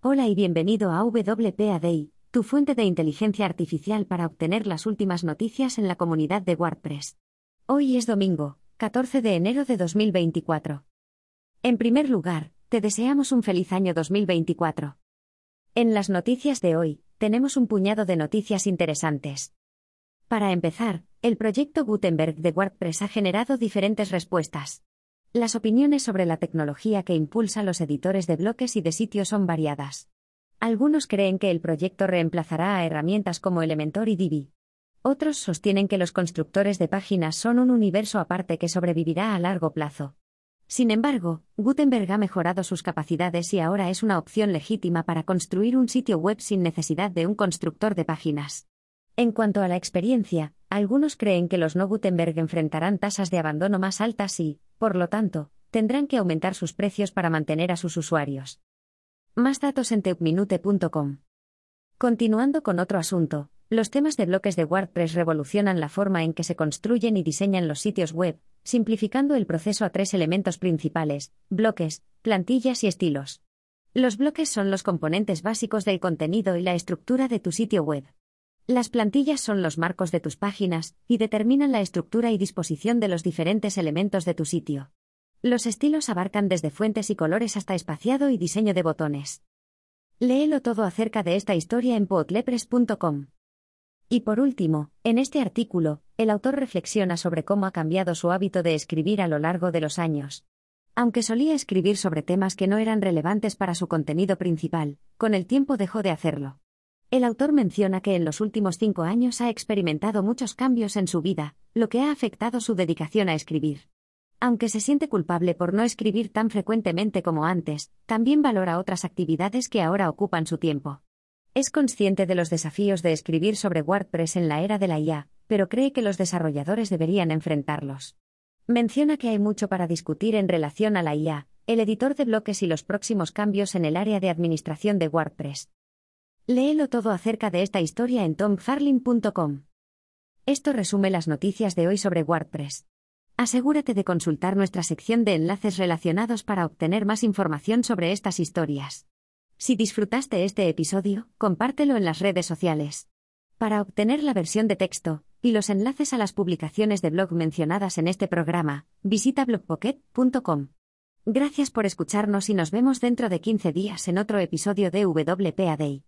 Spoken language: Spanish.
Hola y bienvenido a WPADI, tu fuente de inteligencia artificial para obtener las últimas noticias en la comunidad de WordPress. Hoy es domingo, 14 de enero de 2024. En primer lugar, te deseamos un feliz año 2024. En las noticias de hoy, tenemos un puñado de noticias interesantes. Para empezar, el proyecto Gutenberg de WordPress ha generado diferentes respuestas. Las opiniones sobre la tecnología que impulsa los editores de bloques y de sitios son variadas. Algunos creen que el proyecto reemplazará a herramientas como Elementor y Divi. Otros sostienen que los constructores de páginas son un universo aparte que sobrevivirá a largo plazo. Sin embargo, Gutenberg ha mejorado sus capacidades y ahora es una opción legítima para construir un sitio web sin necesidad de un constructor de páginas. En cuanto a la experiencia, algunos creen que los no Gutenberg enfrentarán tasas de abandono más altas y, por lo tanto, tendrán que aumentar sus precios para mantener a sus usuarios. Más datos en teupminute.com. Continuando con otro asunto, los temas de bloques de WordPress revolucionan la forma en que se construyen y diseñan los sitios web, simplificando el proceso a tres elementos principales, bloques, plantillas y estilos. Los bloques son los componentes básicos del contenido y la estructura de tu sitio web. Las plantillas son los marcos de tus páginas y determinan la estructura y disposición de los diferentes elementos de tu sitio. Los estilos abarcan desde fuentes y colores hasta espaciado y diseño de botones. Léelo todo acerca de esta historia en potlepres.com. Y por último, en este artículo, el autor reflexiona sobre cómo ha cambiado su hábito de escribir a lo largo de los años. Aunque solía escribir sobre temas que no eran relevantes para su contenido principal, con el tiempo dejó de hacerlo. El autor menciona que en los últimos cinco años ha experimentado muchos cambios en su vida, lo que ha afectado su dedicación a escribir. Aunque se siente culpable por no escribir tan frecuentemente como antes, también valora otras actividades que ahora ocupan su tiempo. Es consciente de los desafíos de escribir sobre WordPress en la era de la IA, pero cree que los desarrolladores deberían enfrentarlos. Menciona que hay mucho para discutir en relación a la IA, el editor de bloques y los próximos cambios en el área de administración de WordPress. Léelo todo acerca de esta historia en tomfarlin.com. Esto resume las noticias de hoy sobre WordPress. Asegúrate de consultar nuestra sección de enlaces relacionados para obtener más información sobre estas historias. Si disfrutaste este episodio, compártelo en las redes sociales. Para obtener la versión de texto y los enlaces a las publicaciones de blog mencionadas en este programa, visita blogpocket.com. Gracias por escucharnos y nos vemos dentro de 15 días en otro episodio de WPAD.